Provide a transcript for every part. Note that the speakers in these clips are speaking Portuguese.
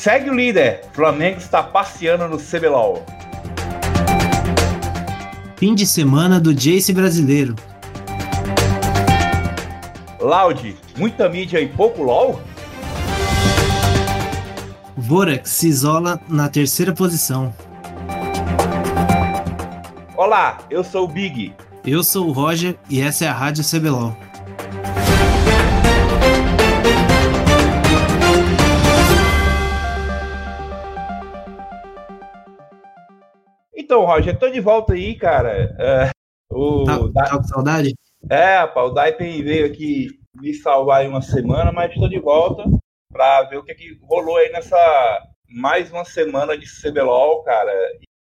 Segue o líder. Flamengo está passeando no CBLOL. Fim de semana do Jace brasileiro. Loud, muita mídia e pouco LOL? Vorax se isola na terceira posição. Olá, eu sou o Big. Eu sou o Roger e essa é a Rádio CBLOL. Então, Roger, tô de volta aí, cara. É, o Tá, tá com saudade? É, pá, o Daipen veio aqui me salvar aí uma semana, mas estou de volta para ver o que, que rolou aí nessa mais uma semana de CBLOL, cara.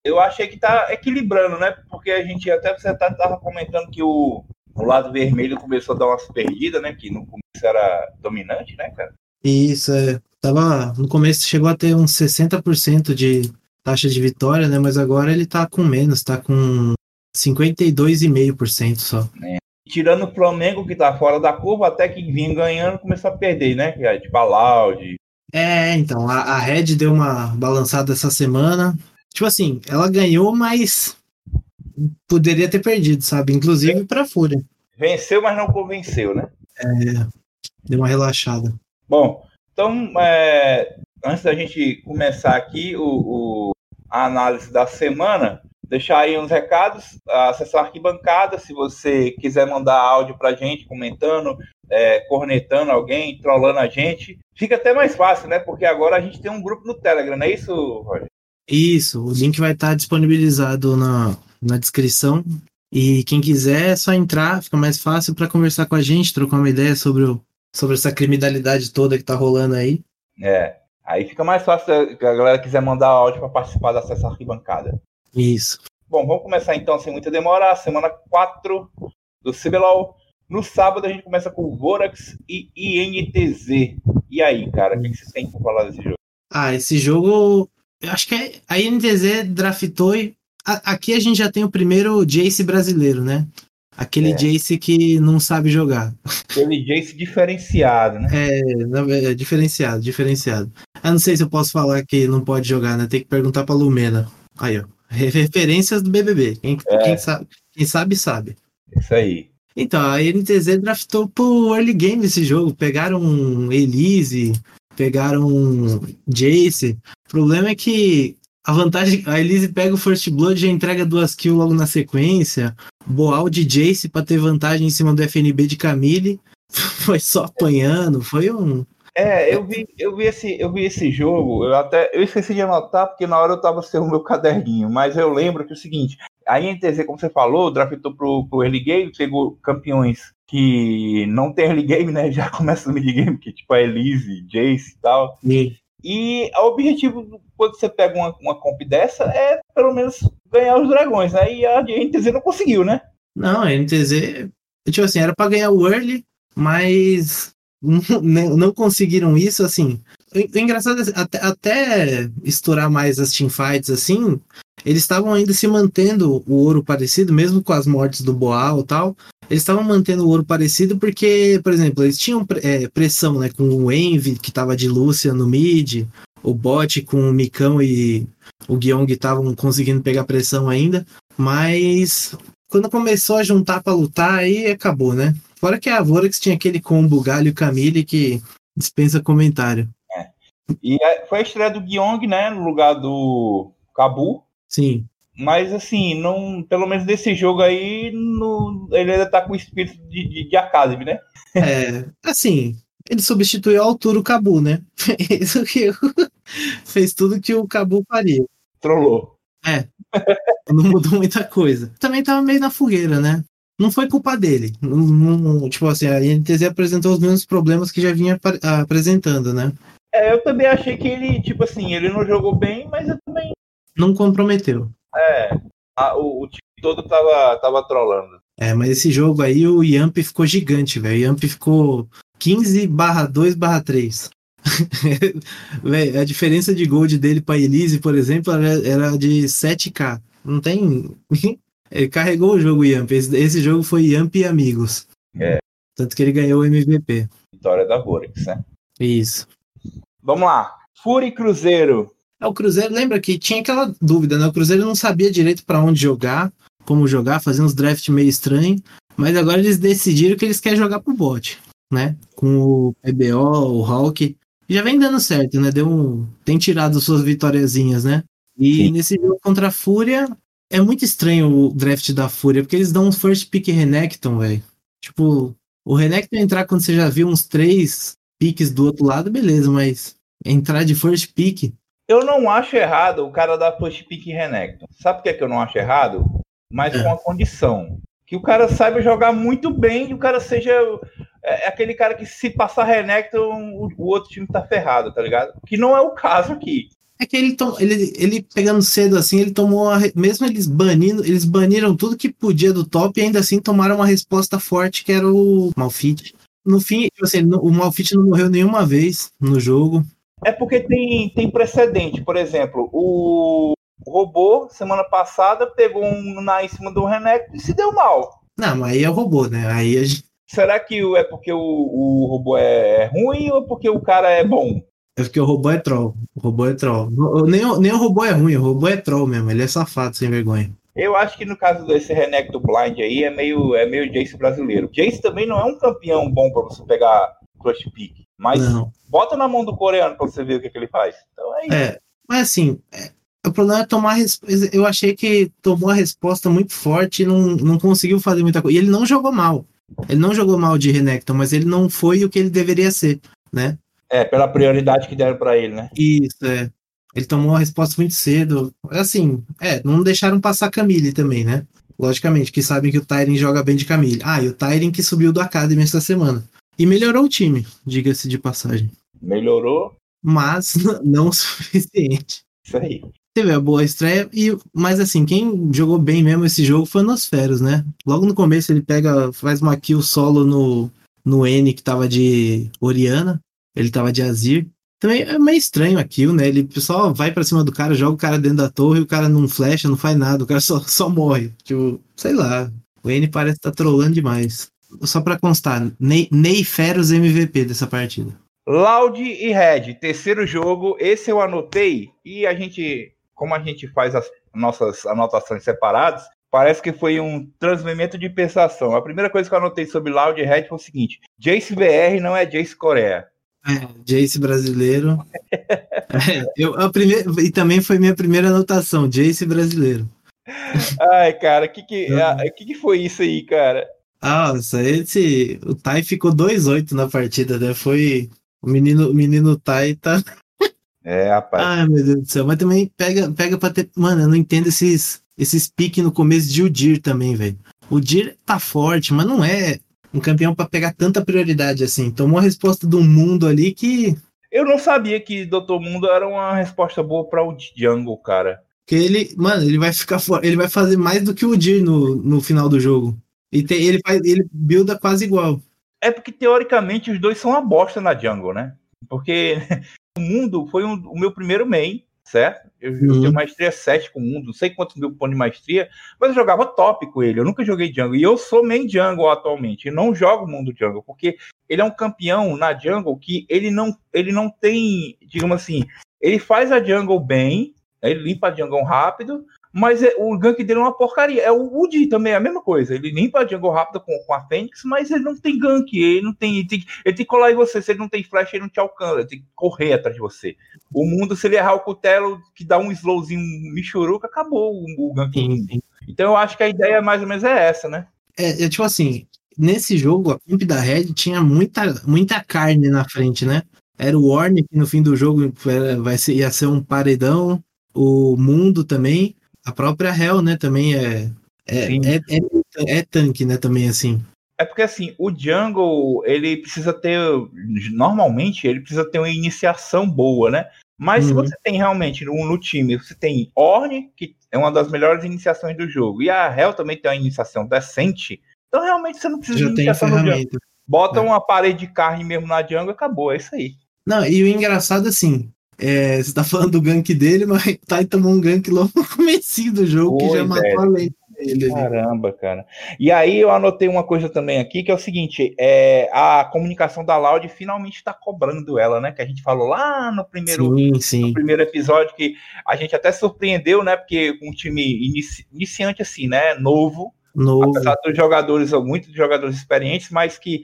Eu achei que tá equilibrando, né? Porque a gente até você tá- tava comentando que o, o lado vermelho começou a dar umas perdidas, né? Que no começo era dominante, né, cara? Isso, é. Tava, no começo chegou a ter uns 60% de taxa de vitória, né? Mas agora ele tá com menos, tá com 52,5% só. Tirando o Flamengo, que tá fora da curva, até que vinha ganhando, começou a perder, né? É Tipo a Loud. É, então, a, a Red deu uma balançada essa semana. Tipo assim, ela ganhou, mas poderia ter perdido, sabe? Inclusive pra Fúria. Venceu, mas não convenceu, né? Deu uma relaxada. Bom, então, é, antes da gente começar aqui o, o- a análise da semana, deixar aí uns recados, acessar a arquibancada, se você quiser mandar áudio pra gente, comentando, é, cornetando alguém, trollando a gente, fica até mais fácil, né? Porque agora a gente tem um grupo no Telegram, não é isso, Roger? Isso, o link vai estar disponibilizado na, na descrição. E quem quiser é só entrar, fica mais fácil para conversar com a gente, trocar uma ideia sobre, o, sobre essa criminalidade toda que tá rolando aí. É, aí fica mais fácil se a galera quiser mandar áudio para participar da acessa à arquibancada. Isso. Bom, vamos começar então sem muita demora. Semana 4 do CBLOL. No sábado a gente começa com Vorax e INTZ. E aí, cara, o que que vocês têm pra falar desse jogo? Ah, esse jogo. Eu acho que é- a INTZ draftou. e- a- aqui a gente já tem o primeiro Jace brasileiro, né? Aquele É. Jace que não sabe jogar. Aquele Jace diferenciado, né? É, é diferenciado, diferenciado. Eu não sei se eu posso falar que não pode jogar, né? Tem que perguntar pra Lumena. Aí, ó. Re- Referências do BBB. Quem, É. quem sabe, quem sabe, sabe. Isso aí. Então, a NTZ draftou pro early game esse jogo. Pegaram um Elise, pegaram um Jace. O problema é que a vantagem. A Elise pega o First Blood e já entrega duas kills logo na sequência. Boal de Jace pra ter vantagem em cima do FNB de Camille. Foi só apanhando. Foi um. É, eu vi, eu vi esse, eu vi esse jogo, eu até eu esqueci de anotar porque na hora eu tava sem o meu caderninho, mas eu lembro que é o seguinte, a INTZ, como você falou, draftou pro, pro early game, pegou campeões que não tem early game, né? Já começa no mid game, que tipo a Elise, Jace e tal. E o objetivo, quando você pega uma, uma comp dessa, é pelo menos ganhar os dragões, né? E a INTZ não conseguiu, né? Não, a NTZ. Tipo assim, era pra ganhar o early, mas não conseguiram isso, assim. O, o engraçado é até, até estourar mais as teamfights, assim, eles estavam ainda se mantendo o ouro parecido, mesmo com as mortes do Boal e tal. Eles estavam mantendo o ouro parecido porque, por exemplo, eles tinham é, pressão, né? Com o Envy, que tava de Lúcia no mid, o bot com o Micão e o Guiong estavam conseguindo pegar pressão ainda, mas quando começou a juntar pra lutar, aí acabou, né? Fora que a Vorax tinha aquele combo Galho Camille que dispensa comentário. E é- foi a estreia do Guiong, né? No lugar do Cabu. Sim. Mas assim, não, pelo menos desse jogo aí, no- ele ainda tá com o espírito de, de, de Academy, né? É, assim, ele substituiu a altura o Cabu, né? Fez, o que, fez tudo que o Cabu faria. Trollou. Não mudou muita coisa. Também tava meio na fogueira, né? Não foi culpa dele. Não- não- tipo assim, a INTZ apresentou os mesmos problemas que já vinha apresentando, né? É, eu também achei que ele, tipo assim, ele não jogou bem, mas eu também. Não comprometeu. É, a- o, o time todo tava, tava trollando. É, mas esse jogo aí, o Yamp ficou gigante, velho. O Yamp ficou 15 barra 2 barra 3. Véi, a diferença de gold dele pra Elise, por exemplo, era, de 7k. Não tem. ele carregou o jogo Yamp. Esse, esse jogo foi Yamp e amigos. É. Tanto que ele ganhou o MVP. Vitória da Vorax, né? Isso. Vamos lá. Fúria e Cruzeiro. É, o Cruzeiro, lembra que tinha aquela dúvida, né? O Cruzeiro não sabia direito para onde jogar, como jogar, fazia uns draft meio estranho, mas agora eles decidiram que eles querem jogar pro bot, né? Com o EBO, o Hulk. Já vem dando certo, né? Deu um... Tem tirado suas vitóriazinhas, né? E Sim. nesse jogo contra a Fúria, é muito estranho o draft da Fúria, porque eles dão um first pick Renekton, velho. Tipo, o Renekton entrar quando você já viu uns três piques do outro lado, beleza, mas entrar de first pick. Eu não acho errado o cara dar first pick em Renekton. Sabe por que, é que eu não acho errado? Mas é. com a condição. Que o cara saiba jogar muito bem e o cara seja é, é aquele cara que se passar Renekton, o, o outro time tá ferrado, tá ligado? Que não é o caso aqui. É que ele, tom, ele, ele pegando cedo assim, ele tomou a, mesmo eles banindo, eles baniram tudo que podia do top e ainda assim tomaram uma resposta forte que era o Malfit. No fim, tipo assim, o Malfit não morreu nenhuma vez no jogo. É porque tem, tem precedente, por exemplo, o, robô semana passada pegou um na em cima do Renek e se deu mal. Não, mas aí é o robô, né? Aí a gente... Será que é porque o, o robô é ruim ou porque o cara é bom? É porque o robô é troll. O robô é troll. Nem, nem o robô é ruim, o robô é troll mesmo. Ele é safado, sem vergonha. Eu acho que no caso desse Renek do Blind aí é meio, é meio Jace brasileiro. Jace também não é um campeão bom para você pegar Clutch Pick. Mas não. bota na mão do coreano para você ver o que, que, ele faz. Então é isso. É, mas assim, é, o problema é tomar. Eu achei que tomou a resposta muito forte e não, não conseguiu fazer muita coisa. E ele não jogou mal. Ele não jogou mal de Renekton, mas ele não foi o que ele deveria ser, né? É, pela prioridade que deram para ele, né? Isso, é. Ele tomou a resposta muito cedo. Assim, é, não deixaram passar Camille também, né? Logicamente, que sabem que o Tyrion joga bem de Camille. Ah, e o Tyrion que subiu do Academy essa semana. E melhorou o time, diga-se de passagem. Melhorou. Mas não o suficiente. Isso aí. Teve a boa estreia, e, mas assim, quem jogou bem mesmo esse jogo foi o Nosferos, né? Logo no começo ele pega, faz uma kill solo no, no N que tava de Oriana ele tava de Azir. Também é meio estranho aquilo, né? Ele só vai para cima do cara, joga o cara dentro da torre, o cara não flecha, não faz nada, o cara só, só morre. Tipo, sei lá. O N parece estar tá trolando demais. Só para constar, Ney, Ney Feros MVP dessa partida. Loud e Red, terceiro jogo. Esse eu anotei e a gente, como a gente faz as nossas anotações separadas, parece que foi um transmimento de pensação. A primeira coisa que eu anotei sobre Loud e Red foi o seguinte: Jace BR não é Jace Coreia. É, Jace brasileiro. é, eu, a primeira, e também foi minha primeira anotação, Jace brasileiro. Ai, cara, o que que, que, que foi isso aí, cara? Ah, esse, o Tai ficou 2-8 na partida, né? Foi. O menino, o menino Tai tá. É, rapaz. Ai, meu Deus do céu. Mas também pega, pega pra ter. Mano, eu não entendo esses, esses piques no começo de Udir também, velho. O Dir tá forte, mas não é um campeão para pegar tanta prioridade assim. Tomou a resposta do mundo ali que. Eu não sabia que Doutor Mundo era uma resposta boa para o Jungle, cara. Que ele, mano, ele vai ficar ele vai fazer mais do que o Dir no, no final do jogo. E tem, ele faz, ele builda quase igual. É porque teoricamente os dois são uma bosta na Jungle, né? Porque o mundo foi um, o meu primeiro main certo? Eu, uhum. eu tenho maestria 7 com o mundo, não sei quantos mil pontos de maestria, mas eu jogava top com ele, eu nunca joguei jungle. E eu sou main jungle atualmente, e não jogo mundo jungle, porque ele é um campeão na jungle que ele não, ele não tem, digamos assim, ele faz a jungle bem, ele limpa a jungle rápido, mas é, o gank dele é uma porcaria. É o Woody também, é a mesma coisa. Ele limpa a jungle rápido com, com a Fênix, mas ele não tem gank. Ele não tem. Ele tem, ele tem que colar em você. Se ele não tem flash, ele não te alcança. Ele tem que correr atrás de você. O mundo, se ele errar o cutelo, que dá um slowzinho michuruca, acabou o, o gank. Sim, sim. Então eu acho que a ideia mais ou menos é essa, né? É, é tipo assim, nesse jogo, a comp da Red tinha muita, muita carne na frente, né? Era o Warner, que no fim do jogo era, vai ser, ia ser um paredão. O mundo também. A própria Hell, né, também é é, é, é, é, tanque, né, também, assim. É porque, assim, o jungle, ele precisa ter, normalmente, ele precisa ter uma iniciação boa, né? Mas uhum. se você tem realmente no, no, time, você tem Orne, que é uma das melhores iniciações do jogo, e a Hell também tem uma iniciação decente, então realmente você não precisa Já de iniciação no jungle. Bota é. uma parede de carne mesmo na jungle, acabou, é isso aí. Não, e o engraçado, assim, é, você tá falando do gank dele, mas o Tai tomou um gank logo no começo do jogo, que já matou a lente. Caramba, cara. E aí eu anotei uma coisa também aqui, que é o seguinte, é, a comunicação da Loud finalmente está cobrando ela, né? Que a gente falou lá no primeiro, sim, sim. no primeiro episódio, que a gente até surpreendeu, né? Porque um time inici, iniciante assim, né? Novo, Novo. apesar dos jogadores, muitos jogadores experientes, mas que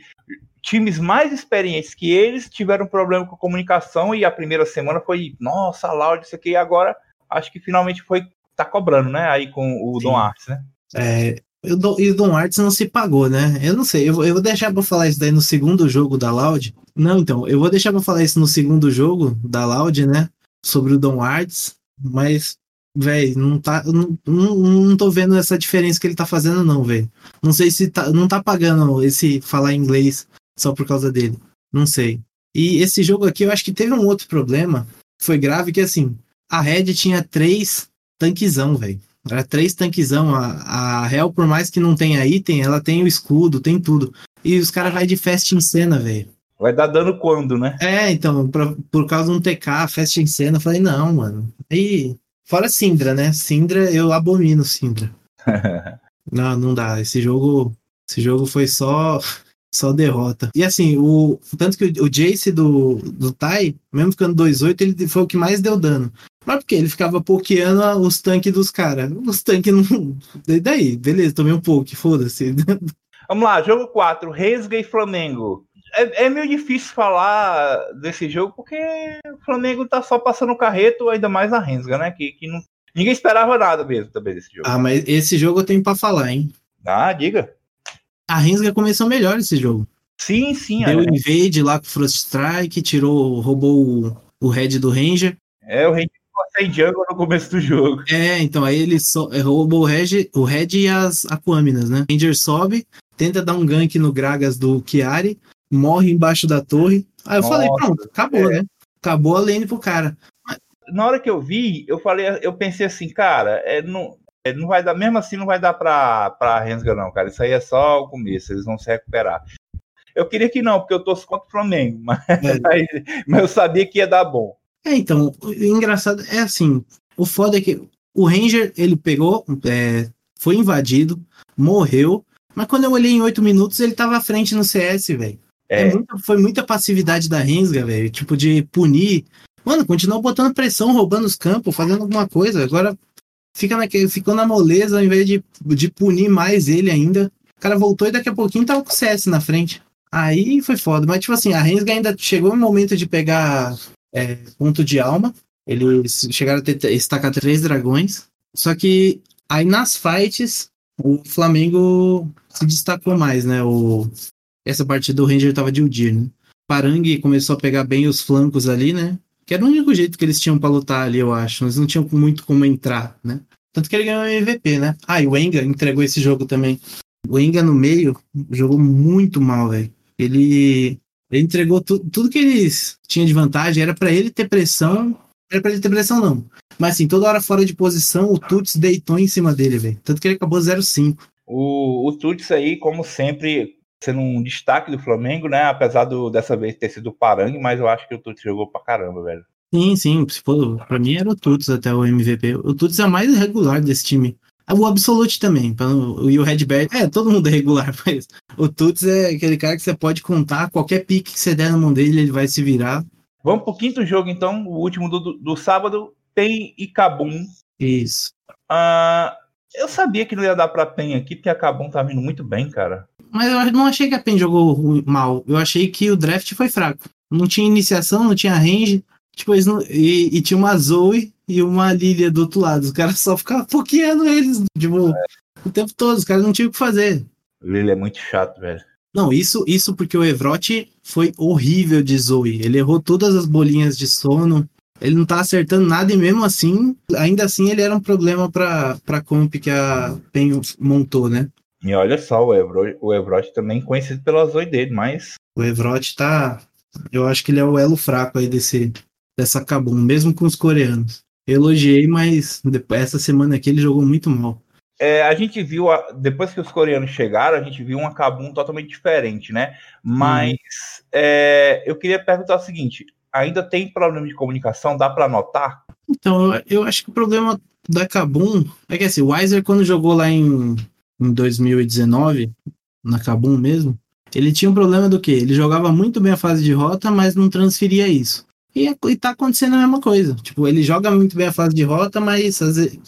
times mais experientes que eles tiveram problema com a comunicação e a primeira semana foi, nossa, Loud, isso aqui, e agora acho que finalmente foi tá cobrando, né? Aí com o Sim. Dom Artes, né? É, e o Dom Artes não se pagou, né? Eu não sei, eu vou, eu vou deixar pra falar isso daí no segundo jogo da Loud. Não, então, eu vou deixar pra falar isso no segundo jogo da Loud, né? Sobre o Dom Artes, mas, velho, não tá. Não, não, não tô vendo essa diferença que ele tá fazendo, não, velho. Não sei se tá, não tá pagando esse falar inglês só por causa dele. Não sei. E esse jogo aqui, eu acho que teve um outro problema, foi grave, que assim, a Red tinha três tanquezão, velho. Era três tanquezão. A, a Hell, por mais que não tenha item, ela tem o escudo, tem tudo. E os caras vai de fast em cena, velho. Vai dar dano quando, né? É, então, pra, por causa de um TK, fast em cena, eu falei, não, mano. E fora Syndra, né? Syndra, eu abomino Syndra. não, não dá. Esse jogo, esse jogo foi só só derrota. E assim, o tanto que o, o Jace do, do Tai, mesmo ficando 2-8, ele foi o que mais deu dano. Mas porque ele ficava pokeando os tanques dos caras. Os tanques não. E daí, beleza, tomei um poke, foda-se. Vamos lá, jogo 4, Resga e Flamengo. É, é, meio difícil falar desse jogo porque o Flamengo tá só passando o carreto, ainda mais a Rensga, né? Que, que não, ninguém esperava nada mesmo também desse jogo. Ah, mas esse jogo eu tenho pra falar, hein? Ah, diga. A Rensga começou melhor esse jogo. Sim, sim. Deu é. invade lá com o Frost Strike, tirou, roubou o, o head do Ranger. É, o Ranger sem jungle no começo do jogo. É, então aí ele so, é, roubou o Red, o Red e as Aquaminas, né? Ranger sobe, tenta dar um gank no Gragas do Chiari, morre embaixo da torre. Aí eu Nossa, falei, pronto, acabou, é. né? Acabou a lane pro cara. Na hora que eu vi, eu falei, eu pensei assim, cara, é, não, não vai dar, mesmo assim não vai dar pra, pra Rensga, não, cara. Isso aí é só o começo, eles vão se recuperar. Eu queria que não, porque eu torço contra o Flamengo, mas, é. mas eu sabia que ia dar bom. É, então, o engraçado é assim, o foda é que o Ranger, ele pegou, é, foi invadido, morreu, mas quando eu olhei em oito minutos, ele tava à frente no CS, velho. É. é foi muita passividade da Rensga, velho, tipo de punir. Mano, continuou botando pressão, roubando os campos, fazendo alguma coisa. Agora fica naquele, ficou na moleza ao invés de, de punir mais ele ainda. O cara voltou e daqui a pouquinho tava com o CS na frente. Aí foi foda. Mas, tipo assim, a Rensga ainda chegou no momento de pegar é, ponto de alma. Eles chegaram a ter, estacar três dragões. Só que aí nas fights, o Flamengo se destacou mais, né? O, essa partida do Ranger tava de Udir, né? Parangue começou a pegar bem os flancos ali, né? Que era o único jeito que eles tinham para lutar ali, eu acho. Eles não tinham muito como entrar, né? Tanto que ele ganhou o MVP, né? Ah, e o Enga entregou esse jogo também. O Enga no meio jogou muito mal, velho. Ele ele entregou tu, tudo que eles tinham de vantagem, era para ele ter pressão. Era pra ele ter pressão, não. Mas assim, toda hora fora de posição, o Tuts deitou em cima dele, velho. Tanto que ele acabou 0-5. O, o Tuts aí, como sempre, sendo um destaque do Flamengo, né? Apesar do, dessa vez ter sido o Parangue, mas eu acho que o Tuts jogou pra caramba, velho. Sim, sim. Pra mim era o Tuts até o MVP. O Tuts é o mais regular desse time. O Absolute também, e o Redbird, é, todo mundo é regular, mas o Tuts é aquele cara que você pode contar, qualquer pique que você der na mão dele, ele vai se virar. Vamos pro quinto jogo, então, o último do, do, do sábado, PEN e Cabum. Isso. Uh, eu sabia que não ia dar pra PEN aqui, porque a Cabum tá vindo muito bem, cara. Mas eu não achei que a PEN jogou mal, eu achei que o draft foi fraco. Não tinha iniciação, não tinha range, tipo, eles não, e, e tinha uma Zoe e uma Lilia do outro lado. Os caras só ficavam pokeando eles, tipo, é. o tempo todo. Os caras não tinham o que fazer. Lilia é muito chato, velho. Não, isso, isso porque o Evrot foi horrível de Zoe. Ele errou todas as bolinhas de sono. Ele não tá acertando nada e mesmo assim, ainda assim ele era um problema pra, pra comp que a PEN montou, né? E olha só, o Evrot, o Evrot também conhecido pela Zoe dele, mas... O Evrot tá... Eu acho que ele é o elo fraco aí desse, dessa Kabum, mesmo com os coreanos elogiei, mas depois, essa semana aqui ele jogou muito mal. É, a gente viu, depois que os coreanos chegaram, a gente viu um Kabum totalmente diferente, né? Mas hum. é, eu queria perguntar o seguinte: ainda tem problema de comunicação? Dá para notar? Então, eu, eu acho que o problema da Kabum, é que assim, o Weiser quando jogou lá em, em 2019, na Kabum mesmo, ele tinha um problema do que? Ele jogava muito bem a fase de rota, mas não transferia isso. E, é, e tá acontecendo a mesma coisa. Tipo, ele joga muito bem a fase de rota, mas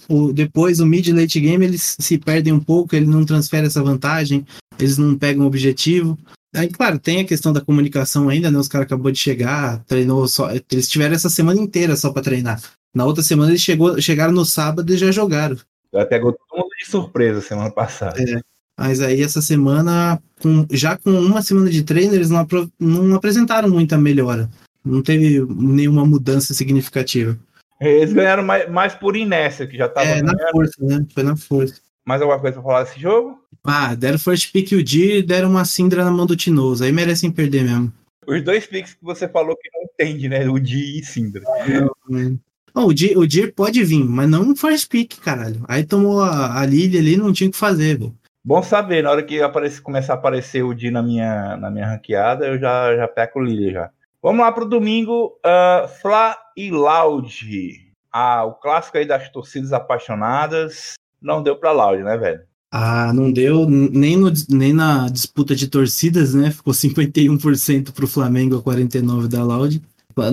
o, depois o mid late game eles se perdem um pouco, ele não transfere essa vantagem, eles não pegam o objetivo. Aí, claro, tem a questão da comunicação ainda, né? Os caras acabou de chegar, treinou só. Eles tiveram essa semana inteira só para treinar. Na outra semana eles chegou, chegaram no sábado e já jogaram. Já pegou todo mundo de surpresa semana passada. É. Mas aí essa semana, com, já com uma semana de treino, eles não, não apresentaram muita melhora. Não teve nenhuma mudança significativa. Eles ganharam mais, mais por inércia, que já tava. É, ganhando. na força, né? Foi na força. Mais alguma coisa pra falar desse jogo? Ah, deram first pick o Dir e deram uma Sindra na mão do Tinoso. Aí merecem perder mesmo. Os dois picks que você falou que não entende, né? O Dir e Sindra. Não, Oh, o, Dir, o Dir pode vir, mas não um first pick, caralho. Aí tomou a, a Lily ali, não tinha o que fazer, velho. Bom saber, na hora que aparece, começar a aparecer o Di na minha, na minha ranqueada, eu já, já peco o Lily já. Vamos lá pro domingo, uh, Fla e Loud. Ah, o clássico aí das torcidas apaixonadas. Não deu pra Loud, né, velho? Ah, não deu nem, no, nem na disputa de torcidas, né? Ficou 51% pro Flamengo a 49% da Loud.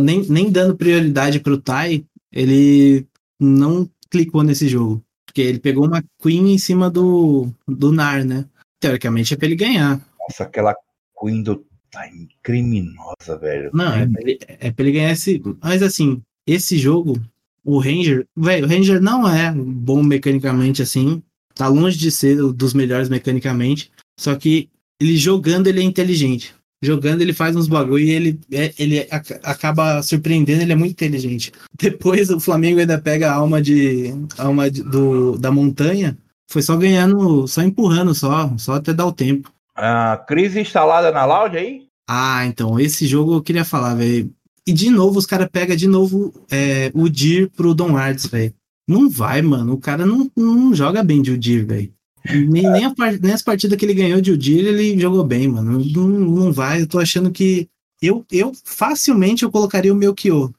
Nem, nem dando prioridade pro Tai, ele não clicou nesse jogo. Porque ele pegou uma Queen em cima do, do Nar, né? Teoricamente é pra ele ganhar. Nossa, aquela Queen do tá criminosa, velho. Não, é pra, ele, é pra ele ganhar esse. Mas assim, esse jogo, o Ranger. Velho, o Ranger não é bom mecanicamente assim. Tá longe de ser dos melhores mecanicamente. Só que ele jogando, ele é inteligente jogando, ele faz uns bagulho e ele, é, ele acaba surpreendendo, ele é muito inteligente. Depois o Flamengo ainda pega a alma de alma de, do, da montanha, foi só ganhando, só empurrando só, só até dar o tempo. A crise instalada na Loud aí? Ah, então, esse jogo eu queria falar, velho. E de novo, os caras pegam de novo é, o Dir pro Don Arts, velho. Não vai, mano. O cara não, não joga bem de Udir, velho. Nem, nem, a, nem as partidas que ele ganhou de Udir, ele jogou bem, mano. Não, não vai, eu tô achando que. Eu, eu facilmente eu colocaria o meu Kyo.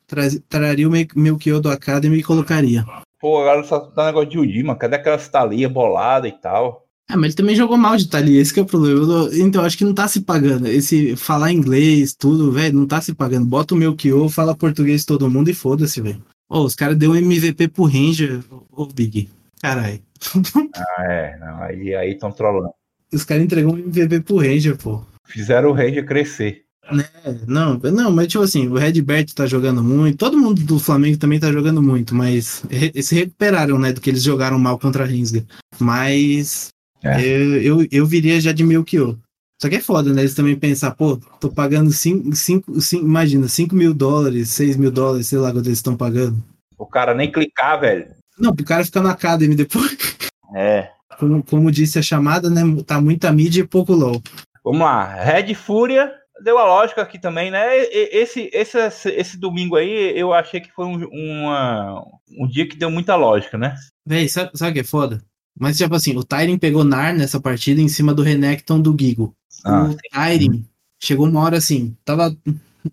traria o meu Kyo do Academy e colocaria. Pô, agora só tá negócio de Udir, mano. Cadê aquela Thalia bolada e tal? Ah, mas ele também jogou mal de Thalia, esse que é o problema. Então, acho que não tá se pagando. Esse falar inglês, tudo, velho, não tá se pagando. Bota o meu Kyo, fala português todo mundo e foda-se, velho. Ô, oh, os caras deu um MVP pro Ranger, ô oh, Big. Caralho. Ah, é. Não, aí aí estão trolando. Os caras entregou um MVP pro Ranger, pô. Fizeram o Ranger crescer. Né? Não, não, mas tipo assim, o Redbert tá jogando muito, todo mundo do Flamengo também tá jogando muito, mas se recuperaram, né, do que eles jogaram mal contra a Rinsga. Mas é. eu, eu, eu viria já de Milkyo. Só que é foda, né? Eles também pensar, pô, tô pagando 5, 5, 5 imagina, 5 mil dólares, 6 mil dólares, sei lá quanto eles estão pagando. O cara nem clicar, velho. Não, pro cara ficar na Academy depois. É. Como, como disse a chamada, né? Tá muita mídia e pouco LOL. Vamos lá. Red Fúria deu a lógica aqui também, né? Esse, esse, esse domingo aí, eu achei que foi um, uma, um dia que deu muita lógica, né? Véi, sabe, sabe o que é foda? Mas, tipo assim, o Tyrion pegou Nar nessa partida em cima do Renekton do Gigo. Ah, o Tyrion chegou uma hora assim, tava.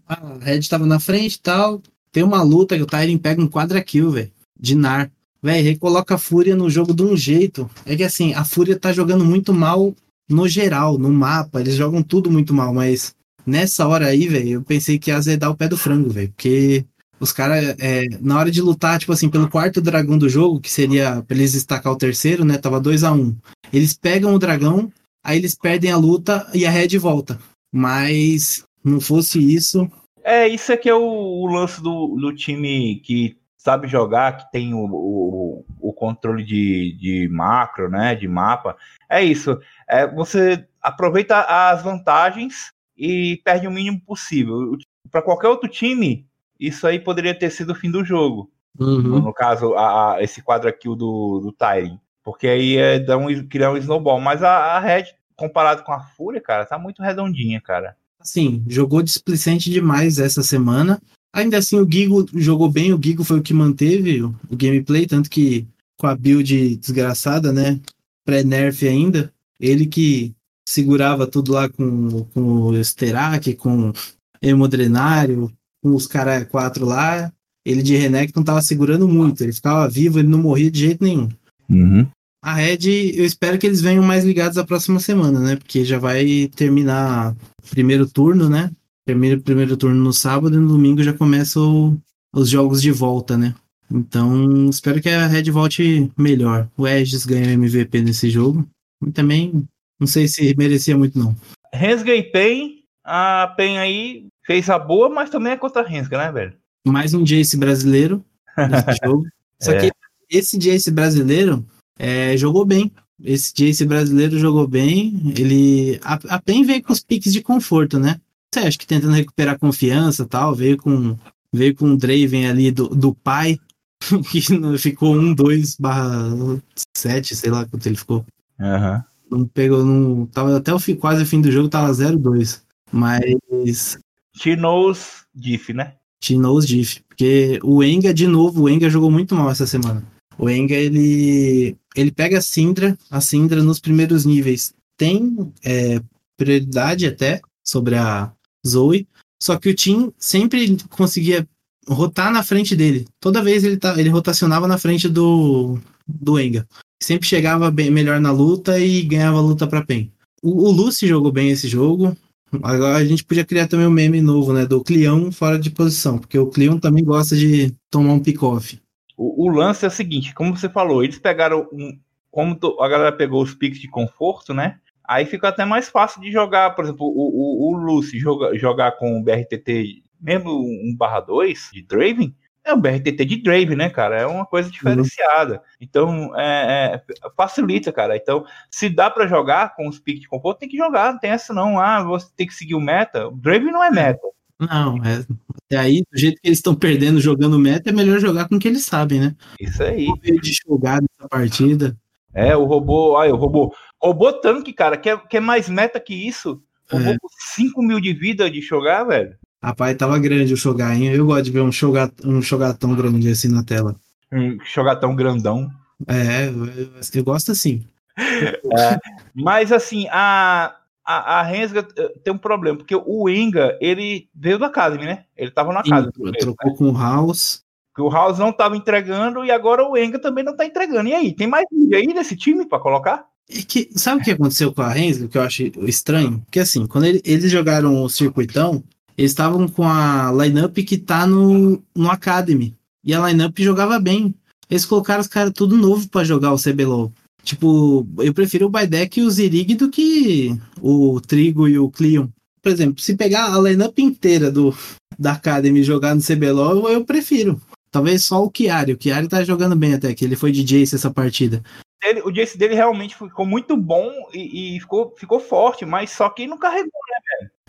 A Red tava na frente e tal. Tem uma luta que o Tyrion pega um quadra kill, velho de Nar. Véi, recoloca a Fúria no jogo de um jeito. É que assim, a Fúria tá jogando muito mal no geral, no mapa. Eles jogam tudo muito mal, mas nessa hora aí, velho, eu pensei que ia azedar o pé do frango, velho. Porque os caras, é, na hora de lutar, tipo assim, pelo quarto dragão do jogo, que seria pra eles destacar o terceiro, né? Tava 2 a 1 um. Eles pegam o dragão, aí eles perdem a luta e a Red volta. Mas não fosse isso. É, isso aqui é o, o lance do, do time que sabe jogar, que tem o, o, o controle de, de macro, né, de mapa, é isso. É, você aproveita as vantagens e perde o mínimo possível. Para qualquer outro time, isso aí poderia ter sido o fim do jogo. Uhum. No caso, a, a, esse quadro aqui do, do Tyrion. Porque aí é dar um, criar um snowball. Mas a, a Red, comparado com a Fúria, cara, tá muito redondinha, cara. Assim, jogou displicente demais essa semana. Ainda assim, o Gigo jogou bem, o Gigo foi o que manteve o, o gameplay, tanto que com a build desgraçada, né? Pré-nerf ainda, ele que segurava tudo lá com, com o Sterak, com Hemodrenário, com os caras quatro lá, ele de Renekton tava segurando muito. Ele ficava vivo, ele não morria de jeito nenhum. Uhum. A Red, eu espero que eles venham mais ligados a próxima semana, né? Porque já vai terminar o primeiro turno, né? Termina o primeiro turno no sábado e no domingo já começam os jogos de volta, né? Então, espero que a Red volte melhor. O Aegis ganhou MVP nesse jogo. E também, não sei se merecia muito, não. Rensga e Pen, a Pen aí fez a boa, mas também é contra a Rensga, né, velho? Mais um Jace brasileiro nesse jogo. Só É. que esse Jace brasileiro é, jogou bem. Esse Jace brasileiro jogou bem. Ele. A, a PEN veio com os piques de conforto, né? Você acha que tentando recuperar confiança e tal, veio com. Veio com o Draven ali do, do pai, que ficou 1-2 barra 7, sei lá quanto ele ficou. Aham. Não pegou, não. Tava até o fim, quase o fim do jogo, tava 0-2. Mas Chinos Diff, né? Tinou os diff. Porque o Enga, de novo, o Enga jogou muito mal essa semana. O Enga, ele, ele pega a Syndra, a Syndra nos primeiros níveis tem é, prioridade até sobre a Zoe, só que o Tim sempre conseguia rotar na frente dele. Toda vez ele, tá, ele rotacionava na frente do, do Enga. Sempre chegava bem, melhor na luta e ganhava a luta pra PEN. O, o Lucy jogou bem esse jogo. Agora a gente podia criar também um meme novo, né? Do Cleon fora de posição, porque o Cleon também gosta de tomar um pick-off. O, o lance é o seguinte, como você falou, eles pegaram um. Como a galera pegou os piques de conforto, né? Aí fica até mais fácil de jogar, por exemplo, o, o, o Lucy joga, jogar com o BRTT, mesmo um barra 2 de Draven, é o BRTT de Draven, né, cara? É uma coisa diferenciada. Então, é, é, facilita, cara. Então, se dá pra jogar com os piques de conforto, tem que jogar. Não tem essa não. Ah, você tem que seguir o meta. O Draven não é meta. Não, é, até aí, do jeito que eles estão perdendo jogando meta, é melhor jogar com o que eles sabem, né? Isso aí. Veio de jogar nessa partida. É, o robô. Olha, o robô. Robô tanque, cara, quer, quer mais meta que isso. Robô É. com 5 mil de vida de jogar, velho. Rapaz, tava grande o jogar, hein? Eu gosto de ver um jogar um jogar tão grande assim na tela. Um jogar tão grandão. É, eu, eu gosto assim. Mas assim, a, a, a Rensga eh, tem um problema, porque o Inga, ele veio da Academy, né? Ele tava na tro- trocou com o House. O House não tava entregando e agora o Enga também não tá entregando. E aí, tem mais aí nesse time pra colocar? Que, sabe o que aconteceu com a Rensga, que eu acho estranho? Porque assim, quando ele- eles jogaram o circuitão, eles estavam com a lineup que tá no, no Academy. E a lineup jogava bem. Eles colocaram os caras tudo novo pra jogar o CBLOL. Tipo, eu prefiro o Baidek e o Zirig do que o Trigo e o Cleon. Por exemplo, se pegar a lineup inteira do, da Academy e jogar no CBLOL, eu prefiro. Talvez só o Chiari. O Chiari tá jogando bem até, que ele foi Jace essa partida. Ele- o Jace dele realmente ficou muito bom e, e ficou, ficou forte, mas só que não carregou.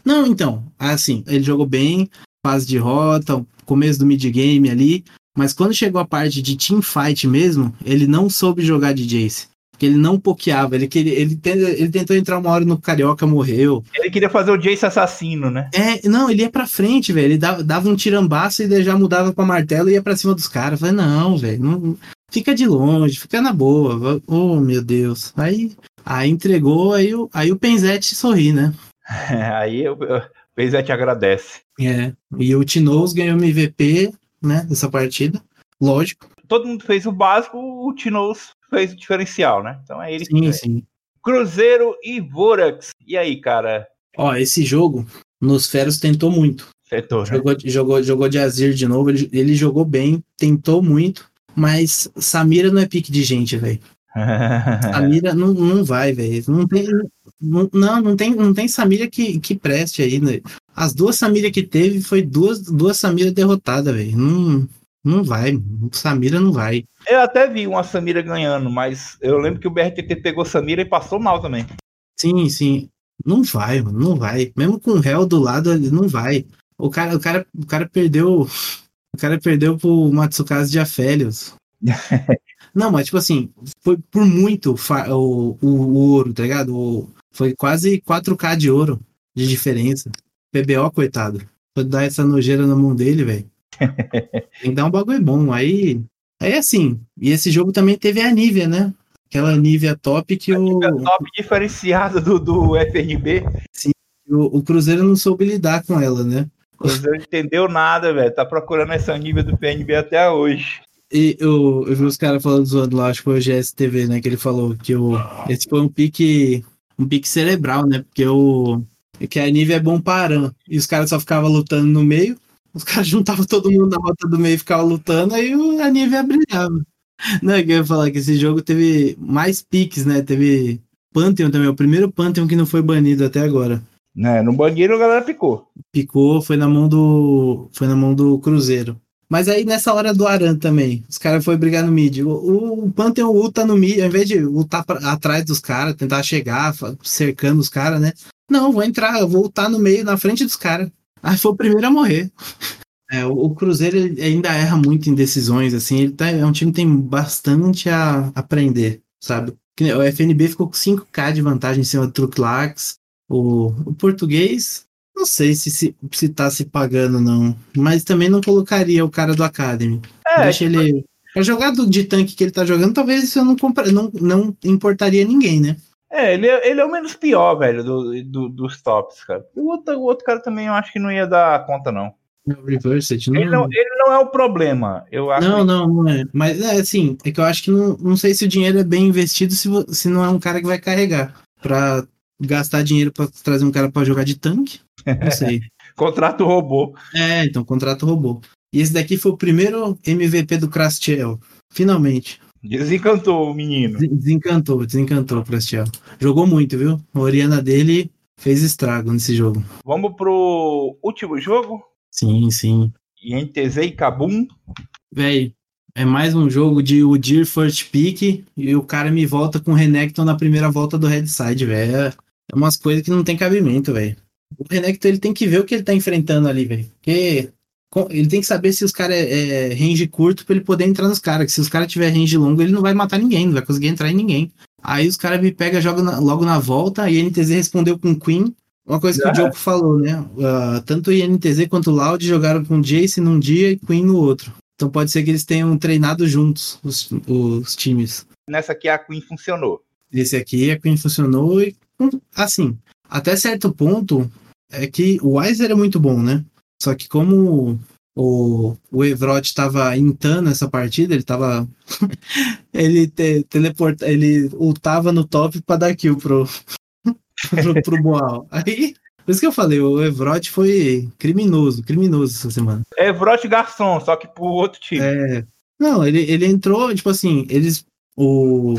Não, então, assim, ele jogou bem, fase de rota, começo do mid-game ali, mas quando chegou a parte de teamfight mesmo, ele não soube jogar de Jace. Porque ele não pokeava, ele, queria, ele, ten- ele tentou entrar uma hora no Carioca, morreu. Ele queria fazer o Jace assassino, né? É, não, ele ia pra frente, velho, ele dava, dava um tirambaço e já mudava pra martelo e ia pra cima dos caras. Falei, não, velho, não, fica de longe, fica na boa. Oh, meu Deus. Aí, aí entregou, aí, o- aí o Penzete sorri, né? Aí eu, eu, o Bezete agradece. É, e o Tinoz ganhou MVP, né, dessa partida. Lógico. Todo mundo fez o básico, o Tinoz fez o diferencial, né? Então é ele que Sim, fez. sim. Cruzeiro e Vorax. E aí, cara? Ó, esse jogo, nos Feros tentou muito. Setor, né? Jogou, jogou, jogou de Azir de novo, ele, ele jogou bem, tentou muito, mas Samira não é pique de gente, velho. Samira não, não vai, velho. Não tem, não, não, não tem, não tem Samira que, que preste aí, né? As duas Samira que teve foi duas, duas Samira derrotadas, velho. Não, não vai, Samira não vai. Eu até vi uma Samira ganhando, mas eu lembro que o BRTT pegou Samira e passou mal também. Sim, sim. Não vai, mano, não vai. Mesmo com o réu do lado, ele não vai. O cara, o cara, o cara perdeu. O cara perdeu pro Matsukaze de Afélios. não, mas tipo assim, foi por muito o, o, o ouro, tá ligado? O- foi quase 4K de ouro de diferença. PBO, coitado. Foi dar essa nojeira na mão dele, velho. Tem que dar um bagulho bom. Aí. Aí assim. E esse jogo também teve a Nívia, né? Aquela Nívia top que o. Top diferenciado do, do FRB. o, o Cruzeiro não soube lidar com ela, né? Cruzeiro não entendeu nada, velho. Tá procurando esse nível do PNB até hoje. E eu, eu vi os caras falando zoando lá, acho que foi o GSTV, né? Que ele falou que o, esse foi um pique, um pique cerebral, né? Porque o. Que a Nive é bom para E os caras só ficavam lutando no meio. Os caras juntavam todo mundo na rota do meio e ficavam lutando, aí a Nive brilhava. Não, é que eu ia falar que esse jogo teve mais piques, né? Teve Pantheon também, o primeiro Pantheon que não foi banido até agora. Né, no banheiro a galera picou. Picou, foi na mão do. Foi na mão do Cruzeiro. Mas aí nessa hora do Aran também, os caras foram brigar no mid. O, o Pantheon luta no mid, ao invés de lutar pra, atrás dos caras, tentar chegar, cercando os caras, né? Não, vou entrar, eu vou lutar no meio, na frente dos caras. Aí foi o primeiro a morrer. É, o, o Cruzeiro ainda erra muito em decisões, assim, ele tá, é um time que tem bastante a aprender, sabe? O FNB ficou com 5k de vantagem em cima do Truclax. O, o português não sei se, se, se tá se pagando, não. Mas também não colocaria o cara do Academy. É, Deixa tipo... ele. Pra jogar do, de tanque que ele tá jogando, talvez isso eu não, compra, não, não importaria ninguém, né? É, ele, é, ele é o menos pior, velho, do, do, dos tops, cara. O outro, o outro cara também eu acho que não ia dar conta, não. É o Reversed, não... Ele, não, ele não é o problema. Eu acho não, que... não, não é. Mas é assim, é que eu acho que não, não sei se o dinheiro é bem investido se, se não é um cara que vai carregar. Pra gastar dinheiro para trazer um cara para jogar de tanque? Não sei. contrato robô. É, então, contrato robô. E esse daqui foi o primeiro MVP do Crastiel. Finalmente. Desencantou o menino. Desencantou, desencantou o Crastiel. Jogou muito, viu? A Oriana dele fez estrago nesse jogo. Vamos pro último jogo? Sim, sim. INTZ e Kabum. Véi, é mais um jogo de Udir first pick e o cara me volta com o Renekton na primeira volta do Red Side, velho. É, é umas coisas que não tem cabimento, velho. O Renekton ele tem que ver o que ele tá enfrentando ali, velho. Porque ele tem que saber se os caras é, é, range curto pra ele poder entrar nos caras. Se os caras tiver range longo, ele não vai matar ninguém, não vai conseguir entrar em ninguém. Aí os caras me pegam, jogam logo na volta, e a NTZ respondeu com Queen. Uma coisa que o Diogo falou, né? Uh, tanto o INTZ quanto o Loud jogaram com Jace num dia e Queen no outro. Então pode ser que eles tenham treinado juntos, os, os times. Nessa aqui a Queen funcionou. Esse aqui a Queen funcionou e, assim, até certo ponto, é que o Weiser é muito bom, né? Só que como o, o Evrod estava intando essa partida, ele tava. ele te, teleporta, ele ultava no top para dar kill pro, pro, pro Boal. Aí por isso que eu falei, o Evrot foi criminoso, criminoso essa semana. Evrot garçom, só que pro outro time. É. Não, ele, ele entrou, tipo assim, eles. O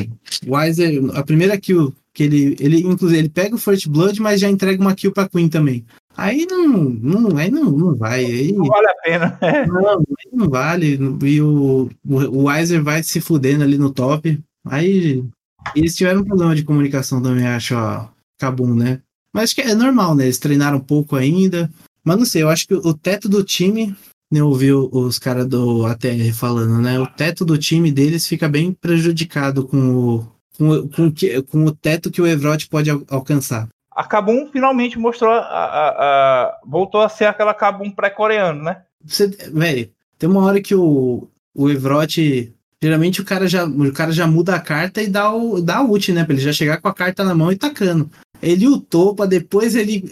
Weiser, a primeira kill que ele. Ele, inclusive, ele pega o First Blood, mas já entrega uma kill pra Queen também. Aí não, não, aí não, não vai. Aí, não vale a pena. Não, aí não vale. E o, o Weiser vai se fudendo ali no top. Aí eles tiveram um problema de comunicação também, acho, ó. Cabum, né? Mas acho que é normal, né? Eles treinaram um pouco ainda. Mas não sei, eu acho que o teto do time, né, ouviu os caras do ATR falando, né? O teto do time deles fica bem prejudicado com o, com, com, com o teto que o Evrot pode alcançar. A Kabum finalmente mostrou a, a, a, voltou a ser aquela Kabum pré-coreano, né? Você, velho, tem uma hora que o, o Evrot Geralmente o cara já, o cara já muda a carta e dá o dá ult, né? Pra ele já chegar com a carta na mão e tacando ele ultou para depois ele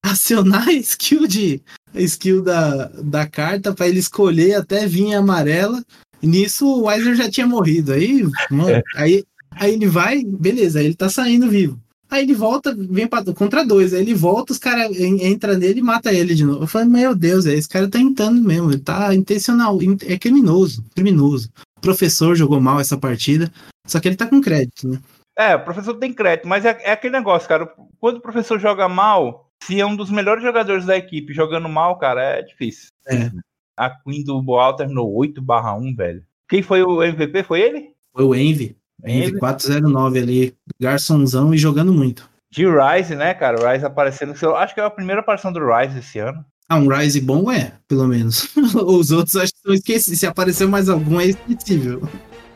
acionar a skill de a skill da, da carta para ele escolher até vir amarela. E nisso o Weiser já tinha morrido. Aí, mano, é. aí, aí ele vai, beleza, aí ele tá saindo vivo. Aí ele volta, vem pra, contra dois. Aí ele volta, os caras entram nele e mata ele de novo. Eu falei, meu Deus, esse cara tá entrando mesmo. Ele tá intencional, é criminoso, criminoso. O professor jogou mal essa partida, só que ele tá com crédito, né? É, o professor tem crédito, mas é, é, aquele negócio, cara. Quando o professor joga mal, se é um dos melhores jogadores da equipe jogando mal, cara, é difícil. É. A Queen do Boal terminou 8/1, velho. Quem foi o MVP? Foi ele? Foi o Envy. Envy 409 ali, garçonzão e jogando muito. De Rise, né, cara? O Rise aparecendo. Acho que é a primeira aparição do Rise esse ano. Ah, um Rise bom é, pelo menos. Os outros acho que são esquecidos. Se aparecer mais algum, é esquecível.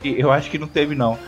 Eu acho que não teve, não.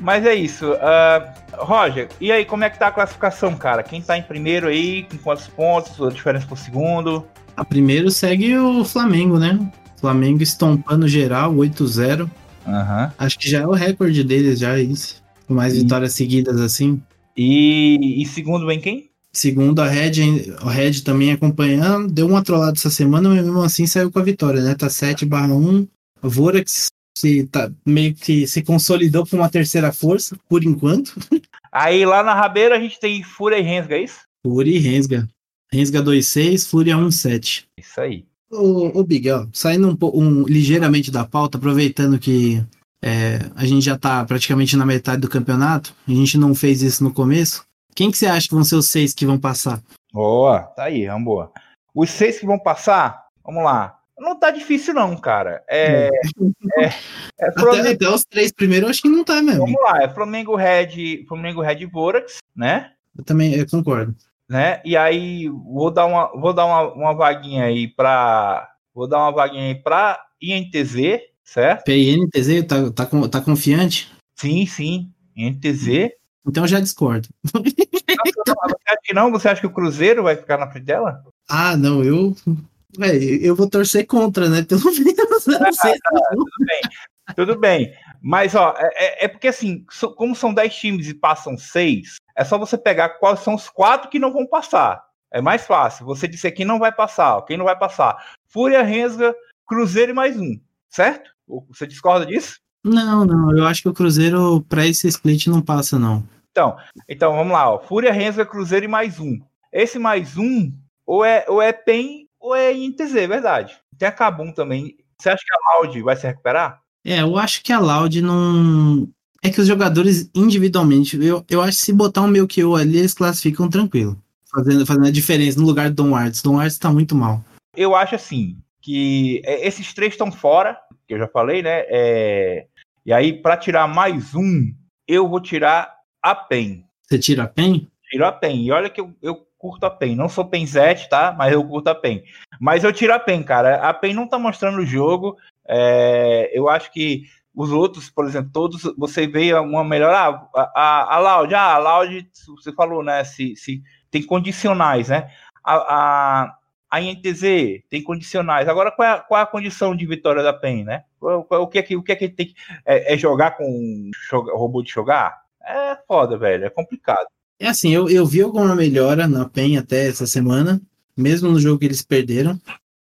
Mas é isso. Uh, Roger, e aí, como é que tá a classificação, cara? Quem tá em primeiro aí, com quantos pontos, a diferença pro segundo? A primeiro segue o Flamengo, né? Flamengo estompando geral, 8-0. Uhum. Acho que já é o recorde deles, já é isso. Com mais e... vitórias seguidas assim. E, e segundo vem quem? Segundo a Red, a Red também acompanhando, deu uma trollada essa semana, mas mesmo assim saiu com a vitória, né? Tá 7 barra 1. Vorax se tá, meio que se consolidou com uma terceira força, por enquanto. Aí lá na rabeira a gente tem Fúria e Rensga, é isso? Fúria e Rensga. Rensga 2.6, Fúria 1.7. Isso aí. Ô, ô Big, ó, saindo um, um, ligeiramente da pauta, aproveitando que é, a gente já tá praticamente na metade do campeonato, a gente não fez isso no começo. Quem que você acha que vão ser os seis que vão passar? Boa, tá aí, vamos boa. Os seis que vão passar, vamos lá. Não tá difícil, não, cara. É. é, é Flamengo... até, até, os três primeiros eu acho que não tá mesmo. Vamos lá, é Flamengo Red, Flamengo Red Vorax, né? Eu também eu concordo. Né? E aí, vou dar uma, vou dar uma, uma vaguinha aí pra. Vou dar uma vaguinha aí pra INTZ, certo? PINTZ, tá, tá, tá confiante? Sim, sim. INTZ. Então eu já discordo. Você acha que não? Você acha que o Cruzeiro vai ficar na frente dela? Ah, não, eu é, eu vou torcer contra, né? Pelo menos. Não sei tudo bem. Tudo bem. Mas, ó, é, é, é porque assim, so, como são 10 times e passam 6, é só você pegar quais são os quatro que não vão passar. É mais fácil. Você disser quem não vai passar, quem não vai passar. Fúria, Rensga, Cruzeiro e mais um. Certo? Você discorda disso? Não, não. Eu acho que o Cruzeiro, para esse split, não passa, não. Então, então vamos lá. Ó. Fúria, Rensga, Cruzeiro e mais um. Esse mais um, ou é, ou é PEN ou é INTZ, é verdade. Tem a Kabum também. Você acha que a Loud vai se recuperar? É, eu acho que a Loud não. É que os jogadores individualmente, eu, eu acho que se botar um meu que eu ali, eles classificam tranquilo. Fazendo, fazendo a diferença no lugar do Don Arts. Don Arts tá muito mal. Eu acho assim, que é, esses três estão fora, que eu já falei, né? É... E aí, para tirar mais um, eu vou tirar a PEN. Você tira a PEN? Tiro a PEN. E olha que eu, eu curto a PEN. Não sou PENzete, tá? Mas eu curto a PEN. Mas eu tiro a PEN, cara. A PEN não tá mostrando o jogo. É, eu acho que os outros, por exemplo, todos, você vê uma melhor. Ah, a, a, Loud, ah, você falou, né? Se, se tem condicionais, né? A, a, a INTZ tem condicionais. Agora, qual é, a, qual é a condição de vitória da PEN, né? O, que é que, o que é que tem é, é jogar com joga, robô de jogar? É foda, velho. É complicado. É assim, eu, eu vi alguma melhora na PEN até essa semana, mesmo no jogo que eles perderam.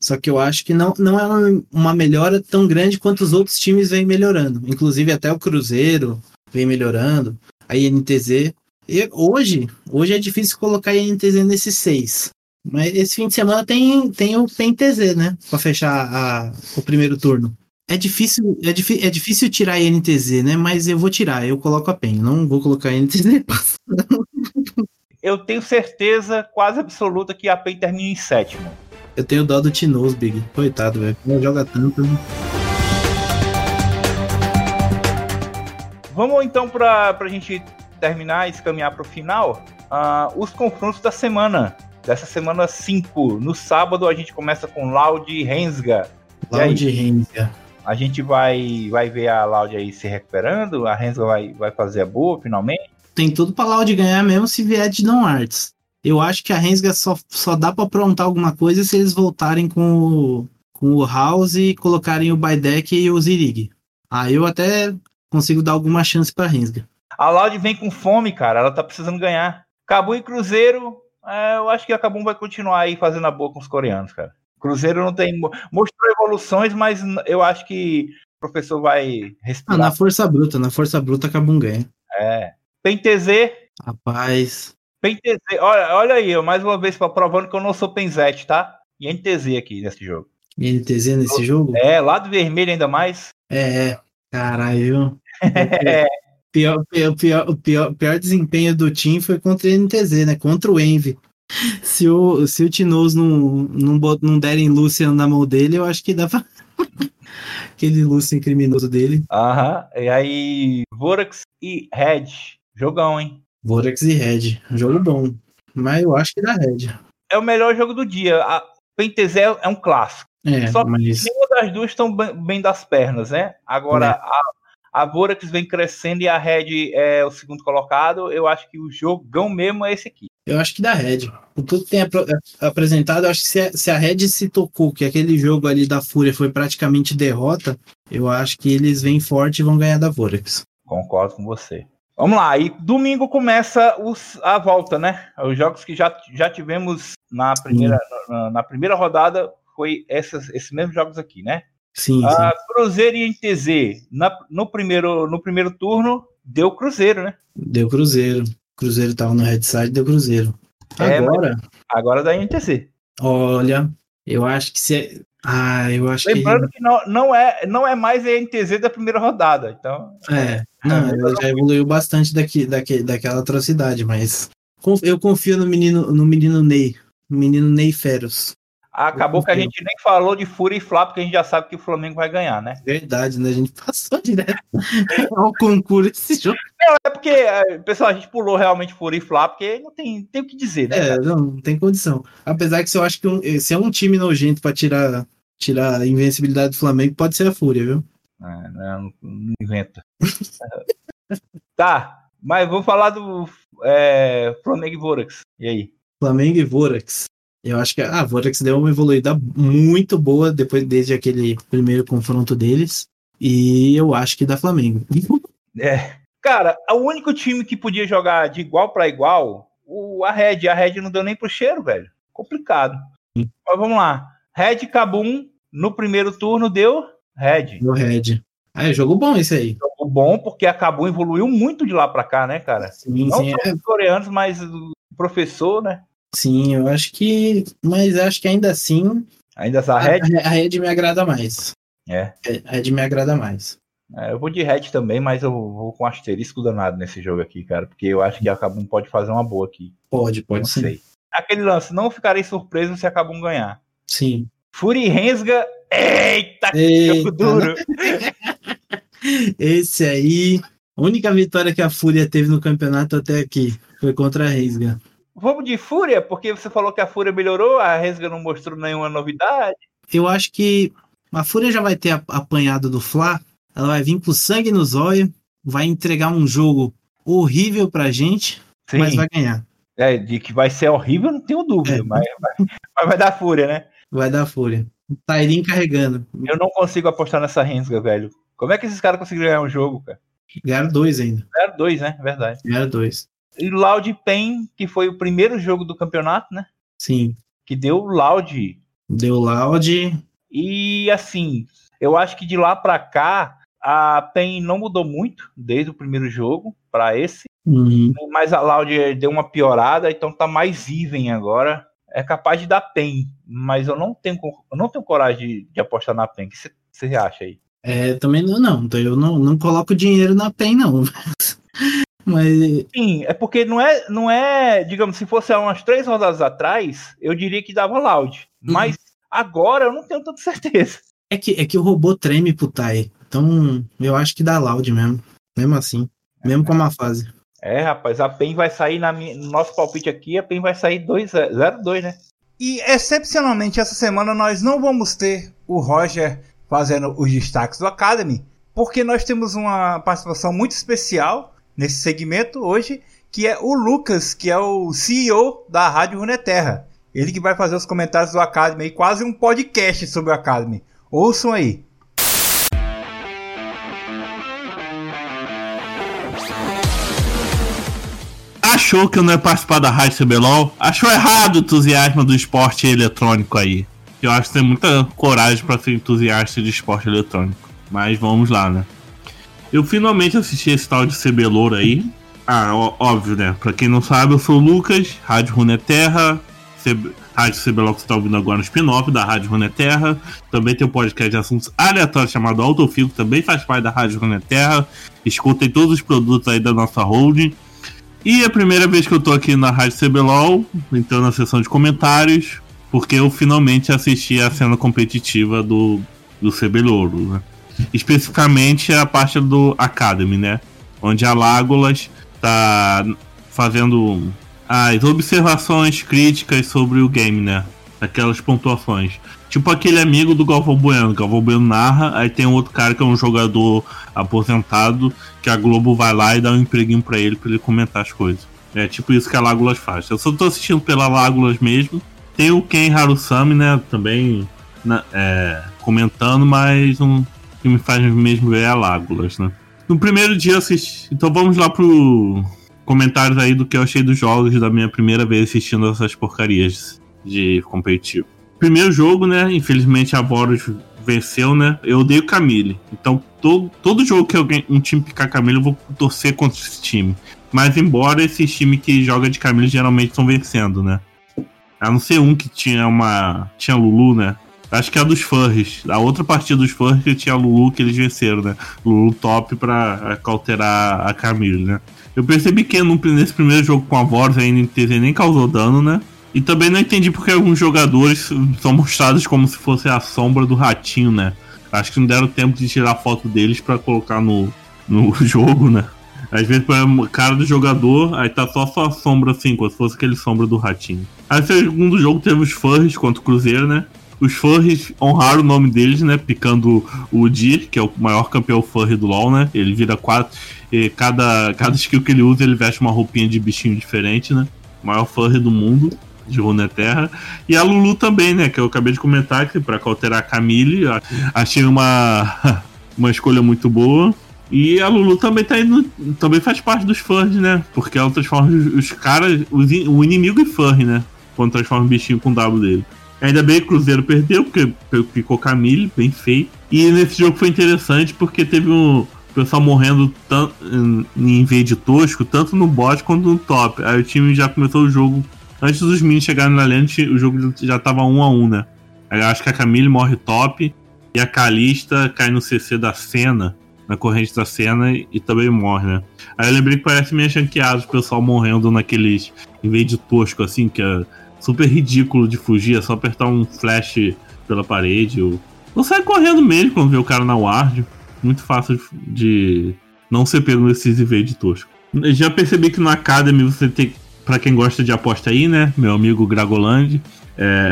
Só que eu acho que não, não é uma melhora tão grande quanto os outros times vêm melhorando. Inclusive até o Cruzeiro vem melhorando, a INTZ. E hoje, hoje é difícil colocar a INTZ nesses seis. Mas esse fim de semana tem, tem o PNTZ, né? Para fechar a, o primeiro turno. É difícil, é, é difícil tirar a NTZ, né? Mas eu vou tirar, eu coloco a PEN, não vou colocar a NTZ. eu tenho certeza quase absoluta que a PEN termina em sétimo. Eu tenho dó do Tinoz, Big. Coitado, velho. Não joga tanto. Vamos então para a gente terminar e caminhar para o final. Uh, os confrontos da semana. Dessa semana 5. No sábado a gente começa com Loud e Rensga. Loud e Rensga. A gente vai, vai ver a Loud aí se recuperando, a Renzo vai, vai fazer a boa finalmente. Tem tudo pra Loud ganhar mesmo se vier de Don Arts. Eu acho que a Rensga só, só dá pra aprontar alguma coisa se eles voltarem com o, com o House e colocarem o Baidek e o Zirig. Aí eu até consigo dar alguma chance pra Rensga. A Loud vem com fome, cara. Ela tá precisando ganhar. Cabo e Cruzeiro, é, eu acho que a Cabum vai continuar aí fazendo a boa com os coreanos, cara. Cruzeiro não tem. Mostrou evoluções, mas eu acho que o professor vai respirar. Ah, na força bruta, na força bruta acabou um ganho. É. PenTZ. Rapaz. PenTZ, olha, olha aí, eu, mais uma vez provando que eu não sou Penzete, tá? E NTZ aqui nesse jogo. NTZ nesse jogo? É, lado vermelho ainda mais. É, é. caralho. é. Pior, pior, pior, pior, pior desempenho do time foi contra o NTZ, né? Contra o Envy se o, se o Tinoz não, não, não derem Lucian na mão dele, eu acho que dá pra. Aquele Lucian criminoso dele. Aham. E aí, Vorax e Red. Jogão, hein? Vorax e Red. Jogo bom. Mas eu acho que dá Red. É o melhor jogo do dia. A Pentezel é um clássico. É, Só que mas... nenhuma das duas estão bem das pernas, né? Agora, é. a, a Vorax vem crescendo e a Red é o segundo colocado. Eu acho que o jogão mesmo é esse aqui. Eu acho que da Red. O tudo tem ap apresentado, eu acho que se a, se a Red se tocou, que aquele jogo ali da Fúria foi praticamente derrota, eu acho que eles vêm forte e vão ganhar da Vorax. Concordo com você. Vamos lá, e domingo começa os, a volta, né? Os jogos que já, já tivemos na primeira, na, na, primeira rodada foi essas, esses mesmos jogos aqui, né? Sim, a sim. Cruzeiro e NTZ, na, no, primeiro, no primeiro turno, deu Cruzeiro, né? Deu Cruzeiro. Cruzeiro tava no headside, deu Cruzeiro. É, agora. agora da NTZ. Olha, eu acho que se. É, ah, eu acho Lembrando que, que não, não, é, não é mais a NTZ da primeira rodada, então. É, não, ela já evoluiu bastante daqui, daqui, daquela atrocidade, mas eu confio no menino, no menino Ney, no menino Ney Feros. Acabou que a gente nem falou de Fúria e Flá, porque a gente já sabe que o Flamengo vai ganhar, né? Verdade, né? A gente passou direto ao concurso esse jogo. Não, é porque, é, pessoal, a gente pulou realmente Fúria e Flá, porque não tem, tem o que dizer, né? É, não, não tem condição. Apesar que se eu acho que um, se é um time nojento para tirar, tirar a invencibilidade do Flamengo, pode ser a Fúria, viu? É, não, não inventa. tá, mas vou falar do é, Flamengo e Vorax. E aí? Flamengo e Vorax. Eu acho que a Vorax deu uma evoluída muito boa depois desde aquele primeiro confronto deles. E eu acho que da Flamengo. É. Cara, o único time que podia jogar de igual para igual, o, a Red. A Red não deu nem pro cheiro, velho. Complicado. Sim. Mas vamos lá. Red Cabum, no primeiro turno, deu Red. Deu Red. Ah, é jogo bom esse aí. Jogo bom, porque a Cabum evoluiu muito de lá para cá, né, cara? Sim, não sim. só é. os coreanos, mas o professor, né? Sim, eu acho que. Mas acho que ainda assim. Ainda essa Red? A, a Red me agrada mais. É. A Red me agrada mais. É, eu vou de Red também, mas eu vou com asterisco danado nesse jogo aqui, cara. Porque eu acho que a Kabum pode fazer uma boa aqui. Pode, pode não sim. Sei. Aquele lance, não ficarei surpreso se a Kabum ganhar. Sim. Fury Rensga. Eita, que jogo duro! Esse aí. A única vitória que a Fúria teve no campeonato até aqui foi contra a Rensga. Vamos de Fúria, porque você falou que a Fúria melhorou, a Resga não mostrou nenhuma novidade. Eu acho que a Fúria já vai ter apanhado do Fla, ela vai vir com sangue nos olhos, vai entregar um jogo horrível pra gente, Sim. mas vai ganhar. É, de que vai ser horrível, não tenho dúvida, é. mas, mas, mas, vai dar Fúria, né? Vai dar Fúria. Tairin carregando. Eu não consigo apostar nessa Rensga, velho. Como é que esses caras conseguiram ganhar um jogo, cara? Ganharam dois ainda. Ganharam dois, né? Verdade. Ganharam dois e Loud Pen, que foi o primeiro jogo do campeonato, né? Sim. Que deu Loud. Deu Loud. E assim, eu acho que de lá para cá a PEN não mudou muito desde o primeiro jogo para esse. Uhum. Mas a Loud deu uma piorada, então tá mais even agora. É capaz de dar PEN, mas eu não tenho, eu não tenho coragem de, de apostar na PEN. O que você acha aí? É, também não, não. Então eu não, não coloco dinheiro na PEN, não. Mas... Sim, é porque não é, não é, digamos, se fosse há umas três rodadas atrás, eu diria que dava loud. Uhum. Mas agora eu não tenho tanta certeza. É que, é que o robô treme pro Tai. Então eu acho que dá loud mesmo. Mesmo assim. Mesmo com uma fase. É, rapaz, a PEN vai sair na minha, no nosso palpite aqui, a PEN vai sair 0-2, né? E excepcionalmente essa semana nós não vamos ter o Roger fazendo os destaques do Academy, porque nós temos uma participação muito especial nesse segmento hoje, que é o Lucas, que é o CEO da Rádio Runeterra. Ele que vai fazer os comentários do Academy, quase um podcast sobre o Academy. Ouçam aí. Achou que eu não ia participar da Rádio CBLOL? Achou errado o entusiasmo do esporte eletrônico aí. Eu acho que tem muita coragem para ser entusiasta de esporte eletrônico. Mas vamos lá, né? Eu finalmente assisti esse tal de CBLOR aí. Ah, ó, óbvio, né? Pra quem não sabe, eu sou o Lucas, Rádio Runeterra, CB... Rádio CBLOR que você tá ouvindo agora no spin-off da Rádio Runeterra. Também tem um podcast de assuntos aleatórios chamado Autofico, também faz parte da Rádio Runeterra. Escutem todos os produtos aí da nossa holding. E é a primeira vez que eu tô aqui na Rádio CBLOL, então na sessão de comentários, porque eu finalmente assisti a cena competitiva do, do CBLOL, né? Especificamente a parte do Academy, né? Onde a Lágolas tá fazendo as observações críticas sobre o game, né? Aquelas pontuações. Tipo aquele amigo do Galvão Bueno. Galvão Bueno narra, aí tem outro cara que é um jogador aposentado, que a Globo vai lá e dá um empreguinho para ele para ele comentar as coisas. É tipo isso que a Lágolas faz. Eu só tô assistindo pela Lágolas mesmo. Tem o Ken Harusami, né? Também é, comentando, mas não, que me faz mesmo ver é a Lágulas, né? No primeiro dia assisti. Então vamos lá pro comentários aí do que eu achei dos jogos da minha primeira vez assistindo essas porcarias de competitivo. Primeiro jogo, né? Infelizmente a Boros venceu, né? Eu odeio Camille. Então todo, todo jogo que alguém, um time picar Camille, eu vou torcer contra esse time. Mas embora esses times que joga de Camille geralmente estão vencendo, né? A não ser um que tinha uma. Tinha Lulu, né? Acho que é a dos Furries. A outra partida dos Furries que tinha Lulu que eles venceram, né? Lulu top pra cauterar a Camille, né? Eu percebi que nesse primeiro jogo com a Voros a NTZ nem causou dano, né? E também não entendi porque alguns jogadores são mostrados como se fosse a sombra do ratinho, né? Acho que não deram tempo de tirar foto deles para colocar no, no jogo, né? Às vezes põe a cara do jogador, aí tá só sua sombra assim, como se fosse aquele sombra do ratinho. Aí segundo jogo teve os furries contra o Cruzeiro, né? Os furries honraram o nome deles, né? Picando o Dir, que é o maior campeão furry do LoL, né? Ele vira quatro. Cada, cada skill que ele usa, ele veste uma roupinha de bichinho diferente, né? Maior furry do mundo de Runeterra. E a Lulu também, né? Que eu acabei de comentar que para cauterar a Camille, achei uma, uma escolha muito boa. E a Lulu também tá indo. Também faz parte dos fãs, né? Porque ela transforma os, os caras. Os, o inimigo em furry, né? Quando transforma o bichinho com o W dele. Ainda bem que o Cruzeiro perdeu, porque ficou Camille, bem feito. E nesse jogo foi interessante porque teve um pessoal morrendo tanto, em vez de tosco, tanto no bot quanto no top. Aí o time já começou o jogo. Antes dos minions chegarem na lente, o jogo já tava um a um, né? Aí acho que a Camille morre top e a Calista cai no CC da cena na corrente da cena e também morre, né? Aí eu lembrei que parece meio chanqueado o pessoal morrendo naqueles. Em vez de tosco, assim, que é super ridículo de fugir, é só apertar um flash pela parede. Ou, ou sai correndo mesmo quando vê o cara na ward. Muito fácil de não ser pego nesses invés de tosco. Já percebi que no Academy você tem. Pra quem gosta de aposta aí, né? Meu amigo Gragoland. É...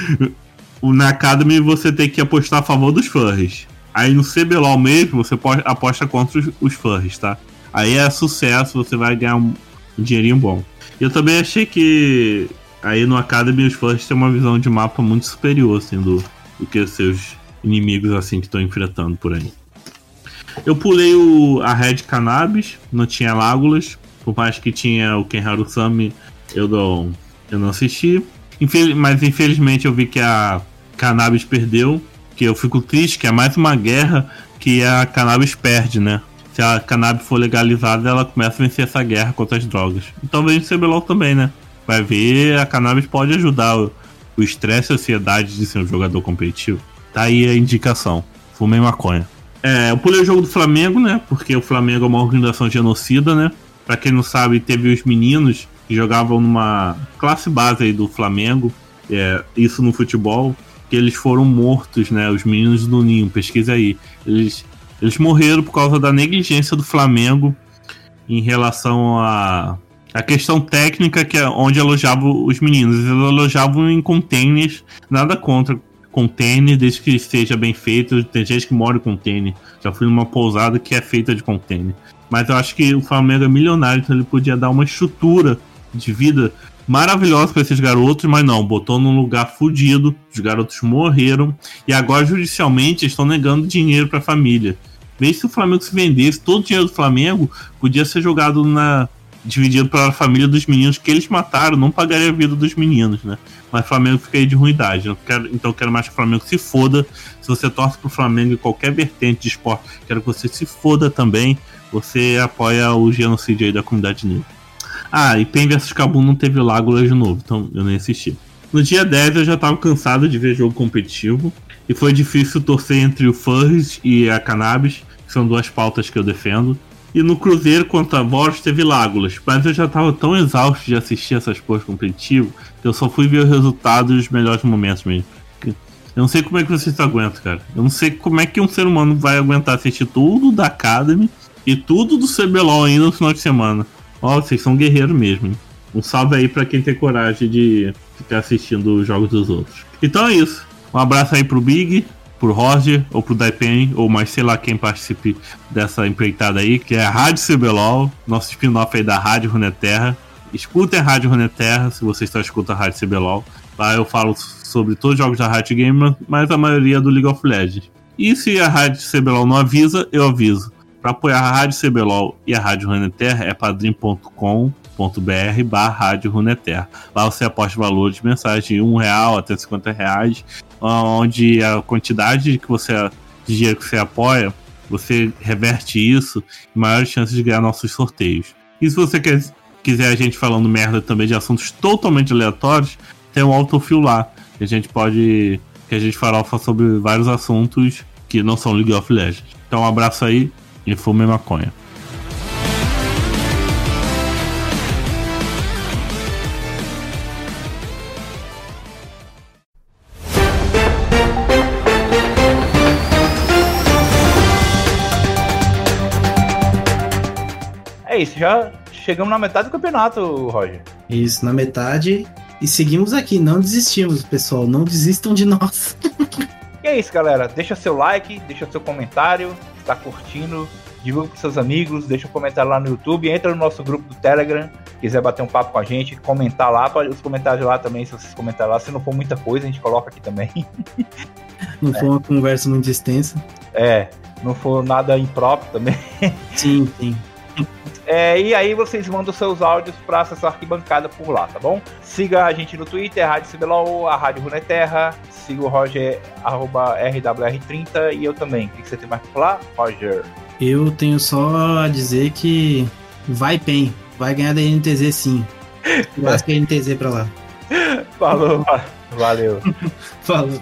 na Academy você tem que apostar a favor dos furries. Aí no CBLOL mesmo, você aposta contra os, os furries, tá? Aí é sucesso, você vai ganhar um dinheirinho bom. Eu também achei que aí no Academy os furries têm uma visão de mapa muito superior, assim, do, do que seus inimigos, assim, que estão enfrentando por aí. Eu pulei o, a Red Cannabis, não tinha Lágulas, por mais que tinha o Kenharu Sami, eu não, eu não assisti. Infeliz, mas infelizmente eu vi que a Cannabis perdeu que eu fico triste que é mais uma guerra que a cannabis perde, né? Se a cannabis for legalizada, ela começa a vencer essa guerra contra as drogas. E talvez o CBLOL também, né? Vai ver, a cannabis pode ajudar o estresse e a ansiedade de ser um jogador competitivo. Tá aí a indicação. Fumei maconha. É, eu pulei o jogo do Flamengo, né? Porque o Flamengo é uma organização genocida, né? Pra quem não sabe, teve os meninos que jogavam numa classe base aí do Flamengo. É, isso no futebol que eles foram mortos, né? Os meninos do Ninho, pesquisa aí. Eles, eles morreram por causa da negligência do Flamengo em relação a a questão técnica que é onde alojavam os meninos. Eles alojavam em containers, nada contra container, desde que seja bem feito. Tem gente que mora em container. Já fui numa pousada que é feita de container. Mas eu acho que o Flamengo é milionário, então ele podia dar uma estrutura de vida maravilhosa para esses garotos, mas não, botou num lugar fudido, os garotos morreram e agora judicialmente estão negando dinheiro para a família. Mesmo se o Flamengo se vendesse, todo o dinheiro do Flamengo podia ser jogado na dividido pela família dos meninos que eles mataram, não pagaria a vida dos meninos, né? Mas Flamengo fica aí de ruindade. Eu quero, então eu quero mais que o Flamengo se foda. Se você torce pro Flamengo em qualquer vertente de esporte, quero que você se foda também. Você apoia o genocídio aí da comunidade negra. Ah, e Pen vs Kabum não teve Lágula de novo, então eu nem assisti. No dia 10 eu já tava cansado de ver jogo competitivo e foi difícil torcer entre o Furries e a Cannabis, que são duas pautas que eu defendo. E no Cruzeiro contra a Boros teve Lágulas, mas eu já tava tão exausto de assistir essas porras competitivas que eu só fui ver o resultado e os melhores momentos mesmo. Eu não sei como é que vocês aguentam, cara. Eu não sei como é que um ser humano vai aguentar assistir tudo da Academy e tudo do CBLOL ainda no final de semana. Ó, vocês são guerreiros mesmo. Hein? Um salve aí para quem tem coragem de ficar assistindo os jogos dos outros. Então é isso. Um abraço aí pro Big, pro Roger, ou pro Daipen, ou mais sei lá quem participe dessa empreitada aí, que é a Rádio CBLOL, nosso spin-off aí da Rádio Runeterra. Escutem a Rádio Runeterra, se você está escutando a Rádio CBLOL. Lá eu falo sobre todos os jogos da Rádio Gamer, mas a maioria é do League of Legends. E se a Rádio CBLOL não avisa, eu aviso. Para apoiar a Rádio CBLOL e a Rádio Runeterra é padrim.com.br barra Rádio Runeterra. Lá você aposta valor de mensagem de um real até 50 reais, onde a quantidade que você, de dinheiro que você apoia, você reverte isso e maiores chances de ganhar nossos sorteios. E se você quer, quiser a gente falando merda também de assuntos totalmente aleatórios, tem um autofill lá, que a gente pode. que a gente farofa sobre vários assuntos que não são League of Legends. Então um abraço aí e fume maconha. É isso, já chegamos na metade do campeonato, Roger. Isso, na metade. E seguimos aqui, não desistimos, pessoal. Não desistam de nós. E é isso, galera. Deixa seu like, deixa seu comentário, tá curtindo, divulga com seus amigos, deixa um comentário lá no YouTube, entra no nosso grupo do Telegram, quiser bater um papo com a gente, comentar lá, os comentários lá também, se vocês comentarem lá, se não for muita coisa, a gente coloca aqui também. Não foi uma conversa muito extensa. É, não for nada impróprio também. Sim, sim. É, e aí vocês mandam seus áudios para acessar a arquibancada por lá, tá bom? Siga a gente no Twitter, Rádio CBLOL, a Rádio Runeterra, siga o Roger, arroba RWR30 e eu também. O que você tem mais pra falar, Roger? Eu tenho só a dizer que vai PEN, vai ganhar da NTZ sim. Lasca a NTZ pra lá. Falou, valeu. Falou.